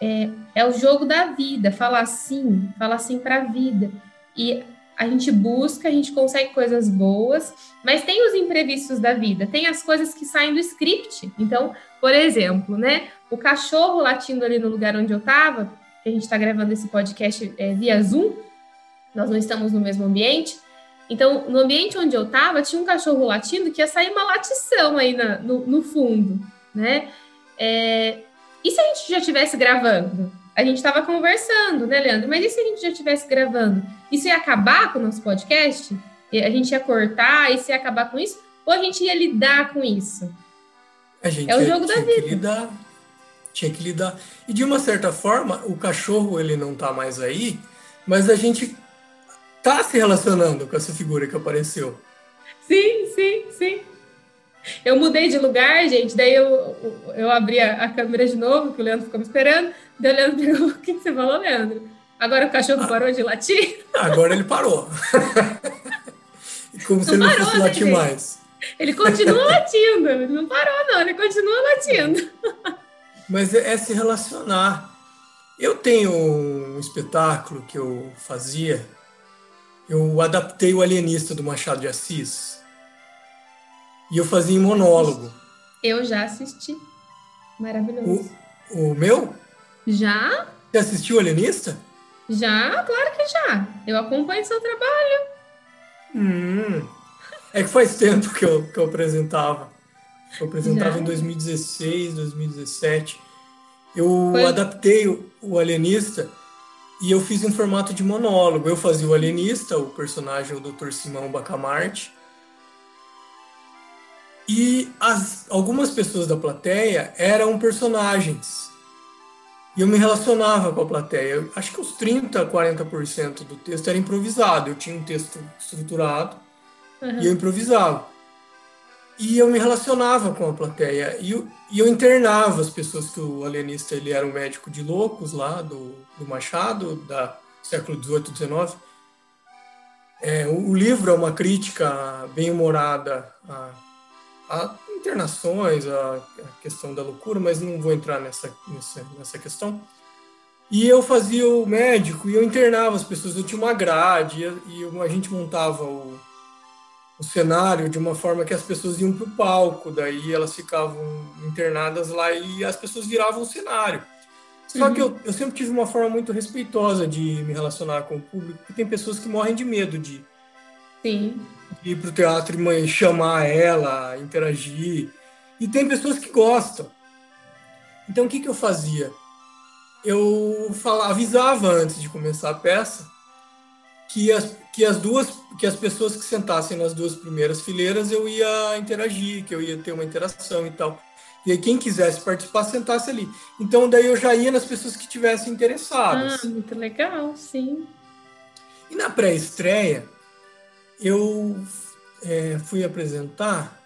é, é o jogo da vida, falar sim, falar sim para a vida. E a gente busca, a gente consegue coisas boas, mas tem os imprevistos da vida, tem as coisas que saem do script. Então, por exemplo, né, o cachorro latindo ali no lugar onde eu estava, que a gente está gravando esse podcast é, via Zoom, nós não estamos no mesmo ambiente. Então, no ambiente onde eu estava, tinha um cachorro latindo que ia sair uma latição aí na, no, no, fundo, né? É, e se a gente já estivesse gravando? A gente estava conversando, né, Leandro? Mas e se a gente já estivesse gravando? Isso ia acabar com o nosso podcast? A gente ia cortar, isso ia acabar com isso? Ou a gente ia lidar com isso? é o jogo da vida. Que lidar, tinha que lidar. E de uma certa forma, o cachorro ele não está mais aí, mas a gente tá se relacionando com essa figura que apareceu. Sim, sim, sim. Eu mudei de lugar, gente, daí eu, eu abri a, a câmera de novo, que o Leandro ficou me esperando. Daí o Leandro perguntou, o que, você falou, Leandro? Agora o cachorro ah, parou de latir? Agora ele parou. Como não se ele não fosse né, latir mais. Ele continua latindo, ele não parou não, ele continua latindo. Mas é, é se relacionar. Eu tenho um espetáculo que eu fazia, eu adaptei o Alienista do Machado de Assis. E eu fazia em monólogo. Eu já assisti. Maravilhoso. O, o meu? Já? Você assistiu o Alienista? Já, claro que já. Eu acompanho seu trabalho. Hum. É que faz tempo que eu, que eu apresentava. Eu apresentava já? em 2016, 2017. Eu Foi... adaptei o, o Alienista e eu fiz em formato de monólogo. Eu fazia o alienista, o personagem o Dr. Simão Bacamarte, e as, algumas pessoas da plateia eram personagens. E eu me relacionava com a plateia. Eu, acho que uns 30, 40% do texto era improvisado. Eu tinha um texto estruturado uhum. e eu improvisava. E eu me relacionava com a plateia. E eu, e eu internava as pessoas que o alienista ele era um médico de loucos lá do, do Machado, da século 18, 19. É, o, livro é uma crítica bem humorada a a internações, a, a, questão da loucura, mas não vou entrar nessa, nessa, nessa questão. E eu fazia o médico e eu internava as pessoas. Eu tinha uma grade e, e a gente montava o, o cenário de uma forma que as pessoas iam para o palco, daí elas ficavam internadas lá e as pessoas viravam o cenário. Só uhum. que eu, eu sempre tive uma forma muito respeitosa de me relacionar com o público, porque tem pessoas que morrem de medo de, Sim. de ir para o teatro e chamar ela, interagir. E tem pessoas que gostam. Então o que, que eu fazia? Eu falava, avisava antes de começar a peça que as, que as duas que as pessoas que sentassem nas duas primeiras fileiras eu ia interagir, que eu ia ter uma interação e tal. E aí quem quisesse participar sentasse ali. Então daí eu já ia nas pessoas que tivessem interessadas. Ah, muito legal, sim. E na pré-estreia eu é, fui apresentar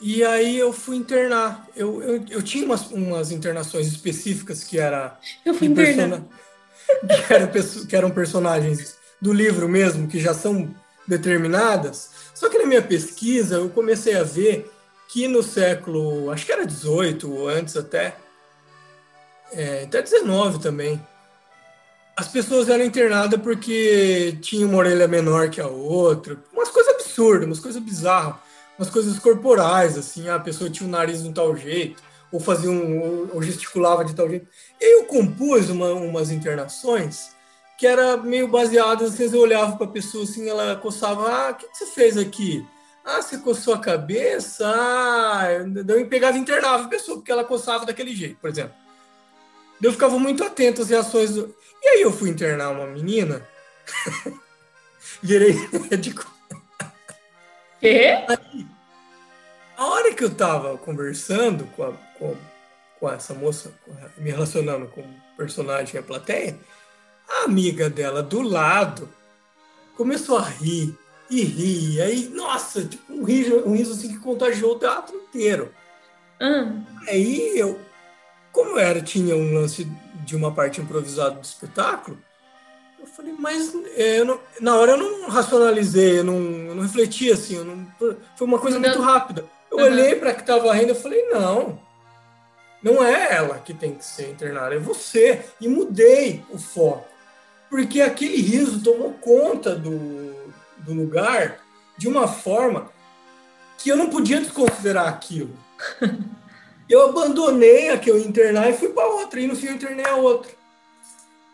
e aí eu fui internar. Eu, eu, eu tinha umas, umas internações específicas que era eu fui internar. que, era, que eram personagens do livro mesmo, que já são determinadas. Só que na minha pesquisa eu comecei a ver que no século, acho que era 18 ou antes até, é, até 19 também, as pessoas eram internadas porque tinha uma orelha menor que a outra, umas coisas absurdas, umas coisas bizarras, umas coisas corporais, assim, a pessoa tinha o nariz de um tal jeito, ou fazia um, ou gesticulava de tal jeito. E eu compus uma, umas internações que era meio baseado, às vezes eu olhava para a pessoa assim, ela coçava, ah, o que, você fez aqui? Ah, você coçou a cabeça? Ah, eu pegava e internava a pessoa, porque ela coçava daquele jeito, por exemplo. Eu ficava muito atento às reações do... E aí eu fui internar uma menina, virei médico. Quê? Aí, a hora que eu tava conversando com, a, com, com essa moça, me relacionando com o personagem e a plateia, a amiga dela do lado começou a rir e rir. Aí, nossa, tipo, um riso, um riso assim que contagiou o teatro inteiro. Hum. Aí eu, como era, tinha um lance de uma parte improvisada do espetáculo, eu falei, mas é, eu não, na hora eu não racionalizei, eu não, eu não refleti assim, não, foi uma coisa não. muito rápida. Eu uhum. olhei para que estava rindo e falei, não, não é ela que tem que ser internada, é você. E mudei o foco porque aquele riso tomou conta do, do lugar de uma forma que eu não podia desconsiderar aquilo. Eu abandonei a que eu ia internar e fui para outra, e no fim eu internei a outra.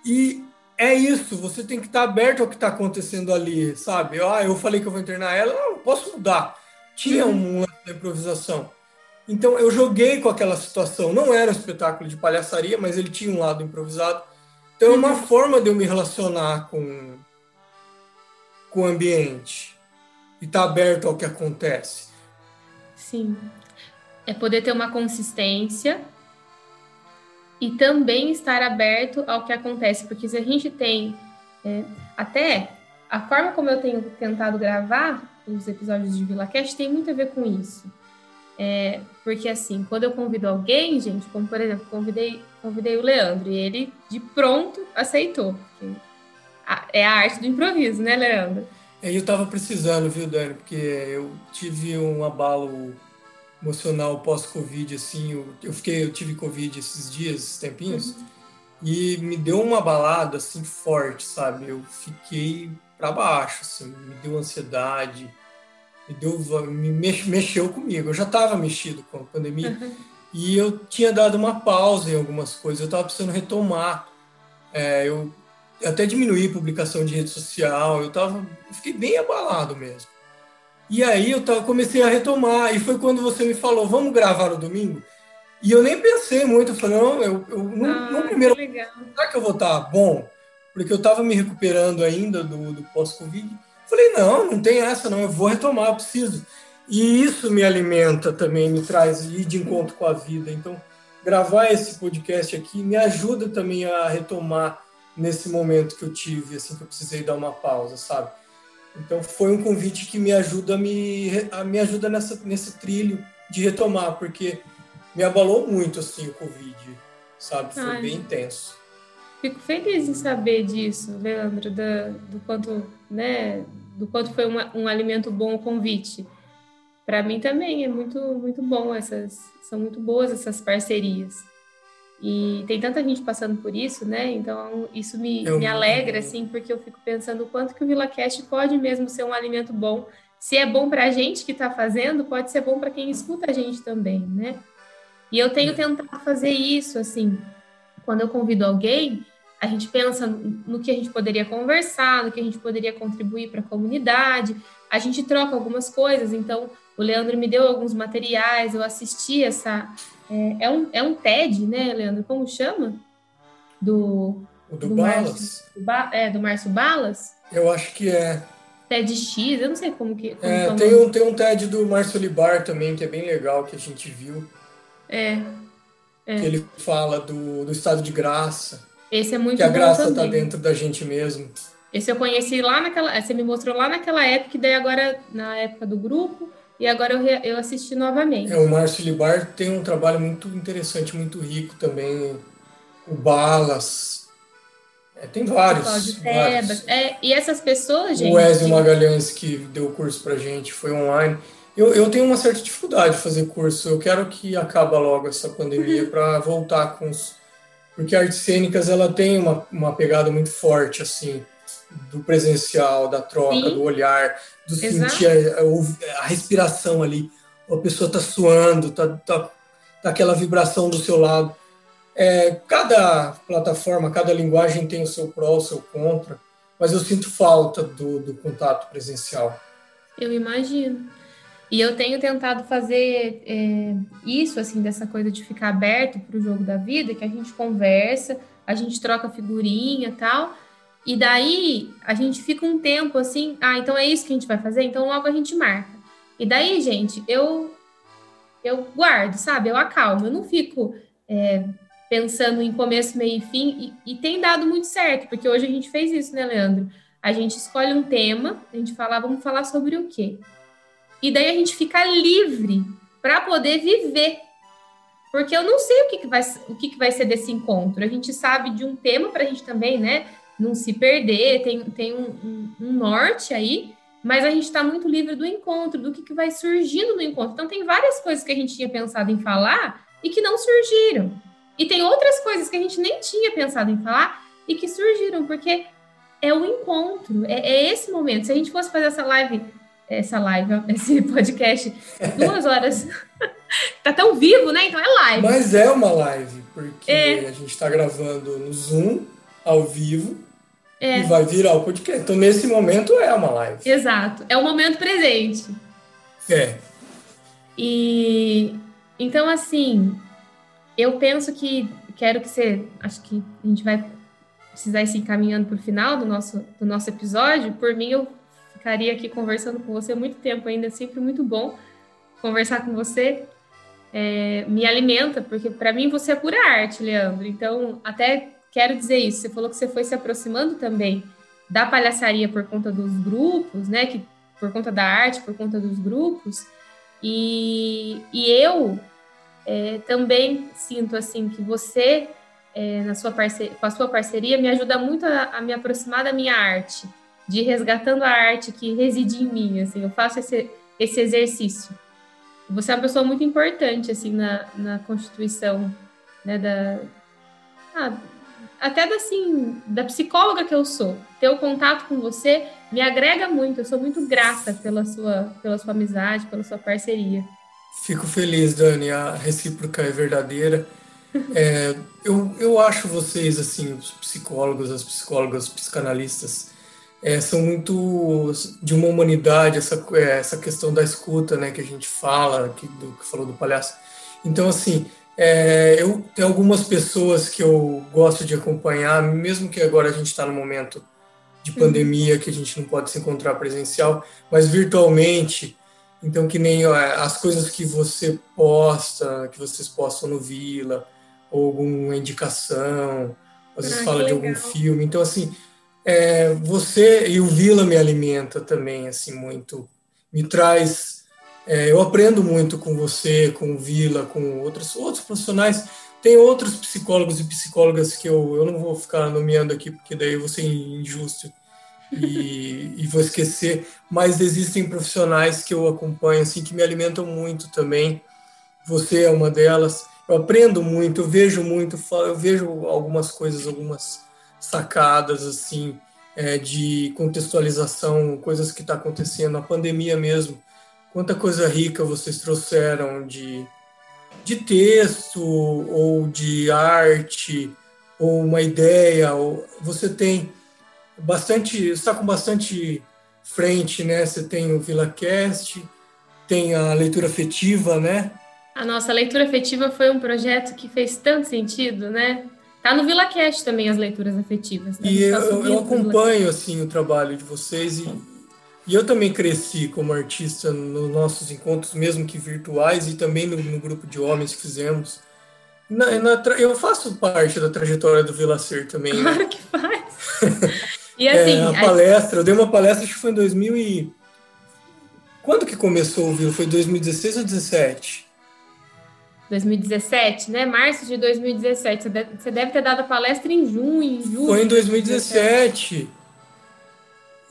E é isso, você tem que estar aberto ao que está acontecendo ali, sabe? Ah, eu falei que eu vou internar ela, não, posso mudar. Tinha um lance da improvisação. Então eu joguei com aquela situação. Não era um espetáculo de palhaçaria, mas ele tinha um lado improvisado. Então é uma uhum. forma de eu me relacionar com, com o ambiente e estar tá aberto ao que acontece. Sim. É poder ter uma consistência e também estar aberto ao que acontece, porque se a gente tem é, até a forma como eu tenho tentado gravar os episódios de VilaCast tem muito a ver com isso. É, porque assim, quando eu convido alguém, gente, como por exemplo, convidei, convidei o Leandro e ele de pronto aceitou. É a arte do improviso, né, Leandro? É, eu estava precisando, viu, Dani? Porque eu tive um abalo emocional pós-Covid, assim, eu, eu, fiquei, eu tive Covid esses dias, esses tempinhos, uhum. e me deu uma balada, assim, forte, sabe? Eu fiquei para baixo, assim, me deu ansiedade, me, deu, me mexeu comigo. Eu já estava mexido com a pandemia uhum. E eu tinha dado uma pausa em algumas coisas. Eu estava precisando retomar. É, eu até diminuí a publicação de rede social. Eu tava, fiquei bem abalado mesmo. E aí eu tava, comecei a retomar. E foi quando você me falou, vamos gravar no domingo. E eu nem pensei muito. Eu falei, não, eu, eu no, ah, no primeiro. Será que eu vou estar tá bom? Porque eu estava me recuperando ainda do, do pós-Covid. Falei, não, não tem essa, não, eu vou retomar, eu preciso. E isso me alimenta também, me traz ir de encontro com a vida. Então, gravar esse podcast aqui me ajuda também a retomar nesse momento que eu tive, assim, que eu precisei dar uma pausa, sabe? Então, foi um convite que me ajuda a me, a, me ajuda nessa, nesse trilho de retomar, porque me abalou muito, assim, o Covid, sabe? Foi Ai. bem intenso. Fico feliz em saber disso, Leandro, do, do quanto, né, do quanto foi um alimento bom o convite. Para mim também é muito muito bom essas são muito boas essas parcerias. E tem tanta gente passando por isso, né? Então isso me, me alegra assim, porque eu fico pensando o quanto que o VilaCast pode mesmo ser um alimento bom. Se é bom para a gente que está fazendo, pode ser bom para quem escuta a gente também, né? E eu tenho tentado fazer isso, assim, quando eu convido alguém, a gente pensa no que a gente poderia conversar, no que a gente poderia contribuir para a comunidade, a gente troca algumas coisas. Então, o Leandro me deu alguns materiais, eu assisti essa. É, é um, é um TED, né, Leandro? Como chama? Do. O do, do Balas? Márcio, do ba, é, do Márcio Balas? Eu acho que é. TEDx, eu não sei como que. Como é, tem, um, tem um TED do Márcio Libar também, que é bem legal, que a gente viu. É. é. Que ele fala do, do estado de graça. Esse é muito Que a graça está dentro da gente mesmo. Esse eu conheci lá naquela. Você me mostrou lá naquela época, e daí agora, na época do grupo, e agora eu, eu assisti novamente. É, o Márcio Libar tem um trabalho muito interessante, muito rico também. O Balas. É, tem vários. vários. É, e essas pessoas, gente. O Wesley Magalhães, que deu o curso pra gente, foi online. Eu, eu tenho uma certa dificuldade de fazer curso. Eu quero que acabe logo essa pandemia para voltar com os. Porque artes cênicas ela tem uma, uma pegada muito forte, assim, do presencial, da troca, Sim. do olhar, do Exato. sentir a, a, respiração ali. A pessoa está suando, tá, tá, tá aquela vibração do seu lado. É, cada plataforma, cada linguagem tem o seu pró, o seu contra, mas eu sinto falta do, do contato presencial. Eu imagino. E eu tenho tentado fazer é, isso, assim, dessa coisa de ficar aberto para o jogo da vida, que a gente conversa, a gente troca figurinha tal, e daí a gente fica um tempo assim, ah, então é isso que a gente vai fazer, então logo a gente marca. E daí, gente, eu eu guardo, sabe? Eu acalmo, eu não fico é, pensando em começo, meio e fim, e, e tem dado muito certo, porque hoje a gente fez isso, né, Leandro? A gente escolhe um tema, a gente fala, vamos falar sobre o quê? E daí a gente fica livre para poder viver. Porque eu não sei o que, que vai, o que, que vai ser desse encontro. A gente sabe de um tema para a gente também, né? Não se perder, tem, tem um, um, um norte aí, mas a gente está muito livre do encontro, do que, que vai surgindo no encontro. Então, tem várias coisas que a gente tinha pensado em falar e que não surgiram. E tem outras coisas que a gente nem tinha pensado em falar e que surgiram, porque é o encontro, é, é esse momento. Se a gente fosse fazer essa live essa live, esse podcast, duas horas. tá tão vivo, né? Então é live. Mas é uma live, porque é. a gente está gravando no Zoom, ao vivo, é. e vai virar o podcast. Então, nesse momento, é uma live. Exato. É o momento presente. É. E então, assim, eu penso que quero que você. Acho que a gente vai precisar ir se encaminhando para o final do nosso, do nosso episódio. Por mim, eu ficaria aqui conversando com você muito tempo ainda, é sempre muito bom conversar com você. É, me alimenta, porque para mim você é pura arte, Leandro. Então, até quero dizer isso. Você falou que você foi se aproximando também da palhaçaria por conta dos grupos, né? Que, por conta da arte, por conta dos grupos. E, e eu é, também sinto assim que você, é, na sua parceria, com a sua parceria, me ajuda muito a, a me aproximar da minha arte de resgatando a arte que reside em mim, assim, eu faço esse, esse exercício. Você é uma pessoa muito importante, assim, na, na constituição, né, da... Ah, até da, assim, da psicóloga que eu sou. Ter o contato com você me agrega muito, eu sou muito grata pela sua, pela sua amizade, pela sua parceria. Fico feliz, Dani, a recíproca é verdadeira. É, eu, eu acho vocês, assim, os psicólogos, as psicólogas, os psicanalistas, é, são muito de uma humanidade, essa, é, essa questão da escuta, né, que a gente fala, que, do, que falou do palhaço. Então, assim, é, eu tenho algumas pessoas que eu gosto de acompanhar, mesmo que agora a gente está no momento de uhum. pandemia, que a gente não pode se encontrar presencial, mas virtualmente. Então, que nem as coisas que você posta, que vocês postam no Vila, ou alguma indicação, às vezes ah, fala de algum filme. Então, assim, é, você e o Vila me alimenta também, assim, muito. Me traz. É, eu aprendo muito com você, com o Vila, com outros, outros profissionais. Tem outros psicólogos e psicólogas que eu, eu não vou ficar nomeando aqui, porque daí eu vou ser injusto e, e, vou esquecer. Mas existem profissionais que eu acompanho, assim, que me alimentam muito também. Você é uma delas. Eu aprendo muito, eu vejo muito, eu vejo algumas coisas, algumas sacadas, assim, é, de contextualização, coisas que está acontecendo, a pandemia mesmo. Quanta coisa rica vocês trouxeram de, de texto ou de arte ou uma ideia. Ou, você tem bastante, está com bastante frente, né? Você tem o VilaCast, tem a leitura afetiva, né? A nossa leitura afetiva foi um projeto que fez tanto sentido, né? Tá no VilaCast também as leituras afetivas. Né? E eu, eu acompanho assim o trabalho de vocês e, e eu também cresci como artista nos nossos encontros, mesmo que virtuais, e também no, no grupo de homens que fizemos. Na, na, eu faço parte da trajetória do Vila Ser também. Né? Claro né? que faz. E assim, é, a palestra, eu dei uma palestra acho que foi em 2000 e quando que começou o Vila? Foi 2016 ou 2017? 2017, né? Março de 2017. Você deve ter dado a palestra em junho, em julho. Foi em 2017.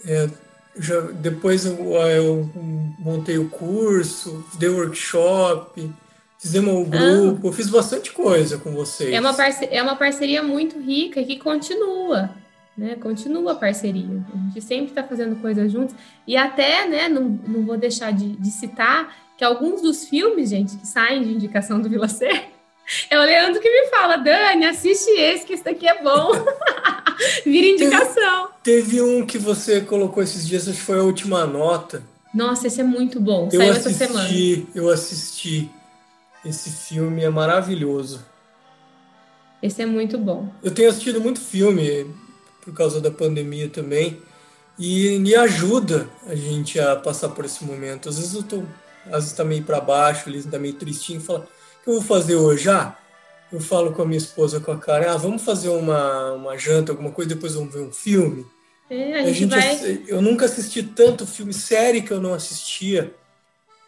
É, já, depois eu, eu, montei o curso, dei workshop, fizemos o grupo, ah. fiz bastante coisa com vocês. É uma, é uma parceria muito rica e que continua. Né, continua a parceria. A gente sempre está fazendo coisas juntos. E até, né, não, não vou deixar de, de citar que alguns dos filmes, gente, que saem de indicação do Vila Ser, é o Leandro que me fala, Dani, assiste esse, que esse daqui é bom. Vira indicação. Teve, teve, um que você colocou esses dias, acho que foi a última nota. Nossa, esse é muito bom. Eu Saiu assisti, essa semana. Eu assisti. Esse filme é maravilhoso. Esse é muito bom. Eu tenho assistido muito filme por causa da pandemia também. E me ajuda a gente a passar por esse momento. Às vezes eu tô às vezes está meio para baixo, ele está meio tristinho, fala: O que eu vou fazer hoje? Ah, eu falo com a minha esposa, com a cara: Ah, vamos fazer uma, uma janta, alguma coisa, depois vamos ver um filme. É, a, a gente, vai... Eu nunca assisti tanto filme, série que eu não assistia.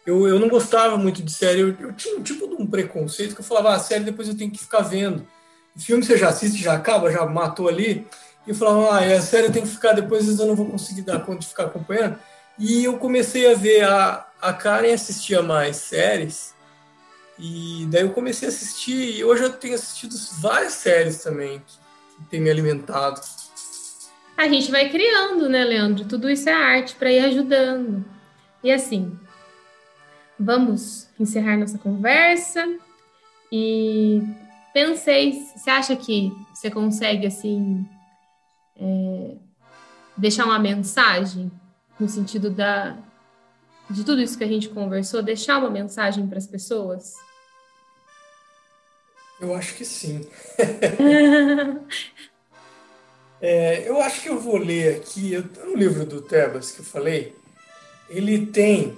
Eu, eu não gostava muito de série, eu, eu tinha um tipo de um preconceito que eu falava: Ah, série depois eu tenho que ficar vendo. O filme você já assiste, já acaba, já matou ali. E eu falava: Ah, é, a série eu tenho que ficar, depois eu não vou conseguir dar conta de ficar acompanhando. E eu comecei a ver a, a Karen assistia mais séries e daí eu comecei a assistir e hoje eu tenho assistido várias séries também que, que tem me alimentado. A gente vai criando, né, Leandro? Tudo isso é arte para ir ajudando. E assim, vamos encerrar nossa conversa e pensei, você acha que você consegue assim é, deixar uma mensagem no sentido da de tudo isso que a gente conversou, deixar uma mensagem para as pessoas? Eu acho que sim. é, eu acho que eu vou ler aqui, no livro do Tebas que eu falei, ele tem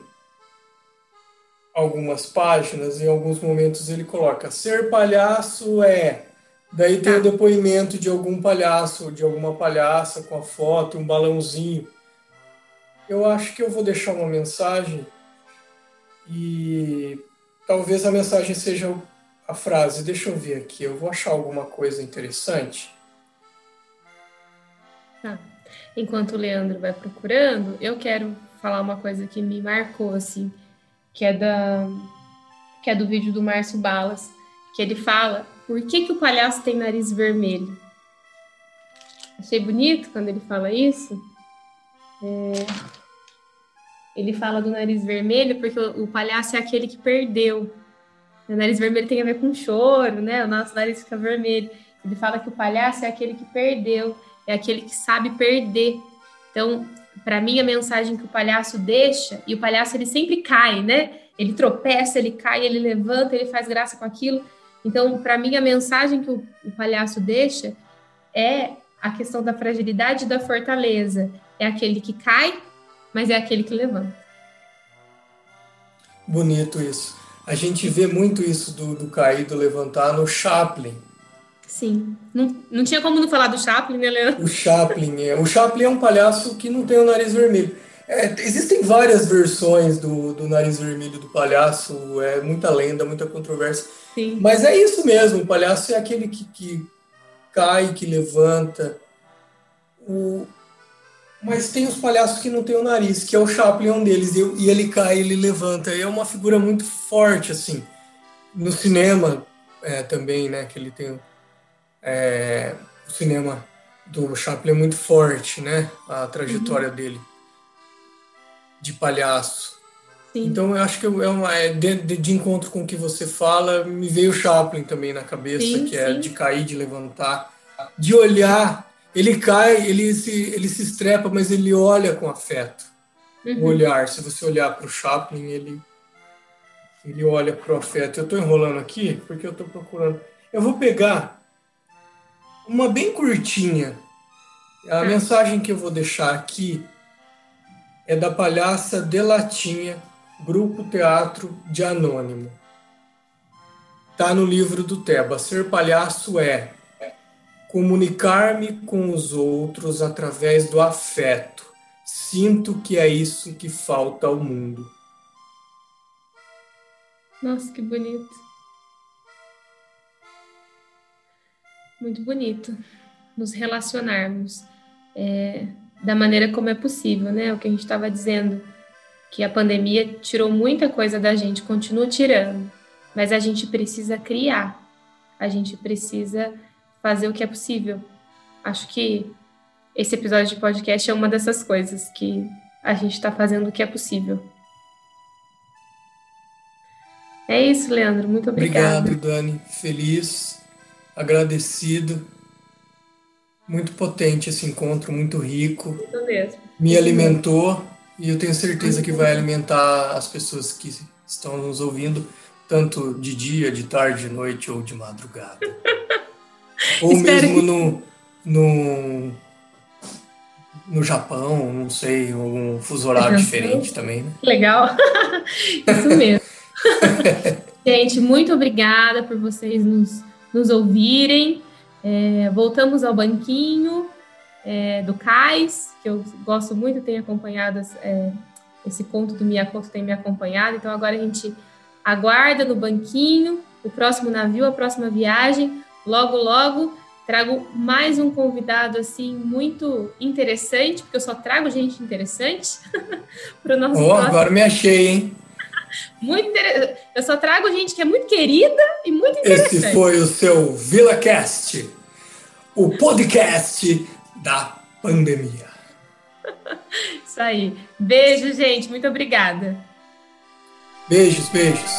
algumas páginas, em alguns momentos ele coloca ser palhaço é. Daí tem o tá. depoimento de algum palhaço, de alguma palhaça com a foto, um balãozinho eu acho que eu vou deixar uma mensagem e talvez a mensagem seja a frase. Deixa eu ver aqui, eu vou achar alguma coisa interessante. Tá. Enquanto o Leandro vai procurando, eu quero falar uma coisa que me marcou assim, que é da que é do vídeo do Márcio Balas, que ele fala: "Por que que o palhaço tem nariz vermelho?" Achei bonito quando ele fala isso. É, ele fala do nariz vermelho porque o, o palhaço é aquele que perdeu. O nariz vermelho tem a ver com choro, né? O nosso nariz fica vermelho. Ele fala que o palhaço é aquele que perdeu, é aquele que sabe perder. Então, para mim, a mensagem que o palhaço deixa, e o palhaço ele sempre cai, né? Ele tropeça, ele cai, ele levanta, ele faz graça com aquilo. Então, para mim, a mensagem que o, o palhaço deixa é a questão da fragilidade e da fortaleza. É aquele que cai, mas é aquele que levanta. Bonito isso. A gente vê muito isso do, do cair, do levantar no Chaplin. Sim. Não, não tinha como não falar do Chaplin, né, Leandro? O Chaplin é. O Chaplin é um palhaço que não tem o nariz vermelho. É, existem várias versões do, do nariz vermelho do palhaço, é muita lenda, muita controvérsia. Sim. Mas é isso mesmo, o palhaço é aquele que, que cai, que levanta. O, Mas tem os palhaços que não tem o nariz, que é o Chaplin, um deles, e ele cai, ele levanta. E é uma figura muito forte, assim. No cinema é, também, né? Que ele tem. É, o cinema do Chaplin é muito forte, né? A trajetória uhum. dele de palhaço. Sim. Então eu acho que é uma, é de, de, encontro com o que você fala, me veio o Chaplin também na cabeça, sim, que é de cair, de levantar, de olhar. Ele cai, ele se, ele se estrepa, mas ele olha com afeto. Uhum. O olhar, se você olhar para o Chaplin, ele ele olha para o afeto. Eu estou enrolando aqui porque eu estou procurando. Eu vou pegar uma bem curtinha. A mensagem que eu vou deixar aqui é da palhaça de Latinha, Grupo Teatro de Anônimo. Tá no livro do Teba. Ser palhaço é comunicar-me com os outros através do afeto. Sinto que é isso que falta ao mundo. Nossa, que bonito. Muito bonito. Nos relacionarmos. É, da maneira como é possível, né? O que a gente estava dizendo, que a pandemia tirou muita coisa da gente, continua tirando, mas a gente precisa criar, a gente precisa fazer o que é possível. Acho que esse episódio de podcast é uma dessas coisas que a gente está fazendo o que é possível. É isso, Leandro. Muito obrigado. Obrigado, Dani. Feliz, agradecido muito potente esse encontro, muito rico. Muito mesmo. Me alimentou e eu tenho certeza que vai alimentar as pessoas que estão nos ouvindo, tanto de dia, de tarde, de noite ou de madrugada. ou mesmo no, no, no Japão, não sei, um fuso horário diferente também. Né? Legal, isso mesmo. Gente, muito obrigada por vocês nos, nos ouvirem. É, voltamos ao banquinho é, do Cais, que eu gosto muito, tenho acompanhado é, esse conto do Miyakoto tem me acompanhado, então agora a gente aguarda no banquinho o próximo navio, a próxima viagem. Logo, logo trago mais um convidado assim muito interessante, porque eu só trago gente interessante para o nosso. Oh, próximo... agora me achei, hein? Muito interessante. Eu só trago gente que é muito querida e muito interessante. Esse foi o seu VilaCast, o podcast da pandemia. Isso aí. Beijo, gente. Muito obrigada. Beijos, beijos.